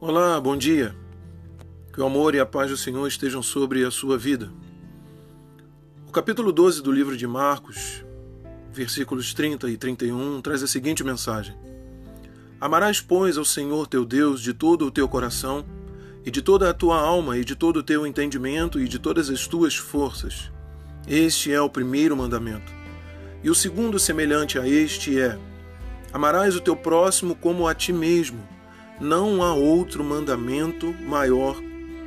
Olá, bom dia. Que o amor e a paz do Senhor estejam sobre a sua vida. O capítulo 12 do livro de Marcos, versículos 30 e 31, traz a seguinte mensagem: Amarás, pois, ao Senhor teu Deus de todo o teu coração, e de toda a tua alma, e de todo o teu entendimento, e de todas as tuas forças. Este é o primeiro mandamento. E o segundo, semelhante a este, é: Amarás o teu próximo como a ti mesmo. Não há outro mandamento maior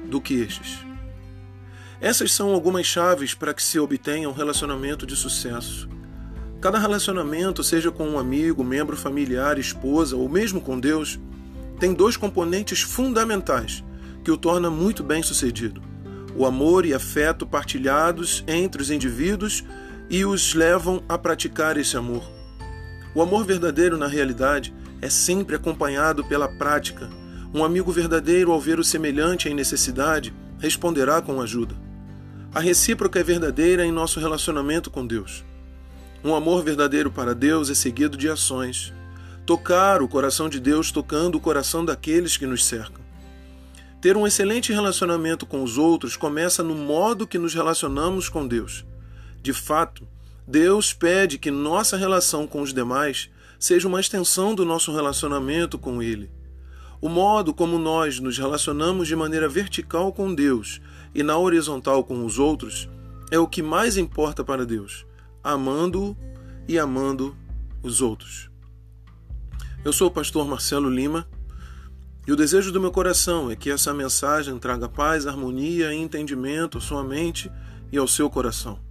do que estes. Essas são algumas chaves para que se obtenha um relacionamento de sucesso. Cada relacionamento, seja com um amigo, membro familiar, esposa ou mesmo com Deus, tem dois componentes fundamentais que o torna muito bem sucedido: o amor e afeto partilhados entre os indivíduos e os levam a praticar esse amor. O amor verdadeiro, na realidade, é sempre acompanhado pela prática. Um amigo verdadeiro, ao ver o semelhante em necessidade, responderá com ajuda. A recíproca é verdadeira em nosso relacionamento com Deus. Um amor verdadeiro para Deus é seguido de ações. Tocar o coração de Deus tocando o coração daqueles que nos cercam. Ter um excelente relacionamento com os outros começa no modo que nos relacionamos com Deus. De fato, Deus pede que nossa relação com os demais seja uma extensão do nosso relacionamento com Ele. O modo como nós nos relacionamos de maneira vertical com Deus e na horizontal com os outros é o que mais importa para Deus, amando-o e amando os outros. Eu sou o pastor Marcelo Lima e o desejo do meu coração é que essa mensagem traga paz, harmonia e entendimento à sua mente e ao seu coração.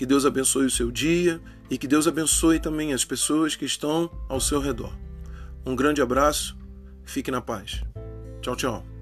Que Deus abençoe o seu dia e que Deus abençoe também as pessoas que estão ao seu redor. Um grande abraço, fique na paz. Tchau, tchau.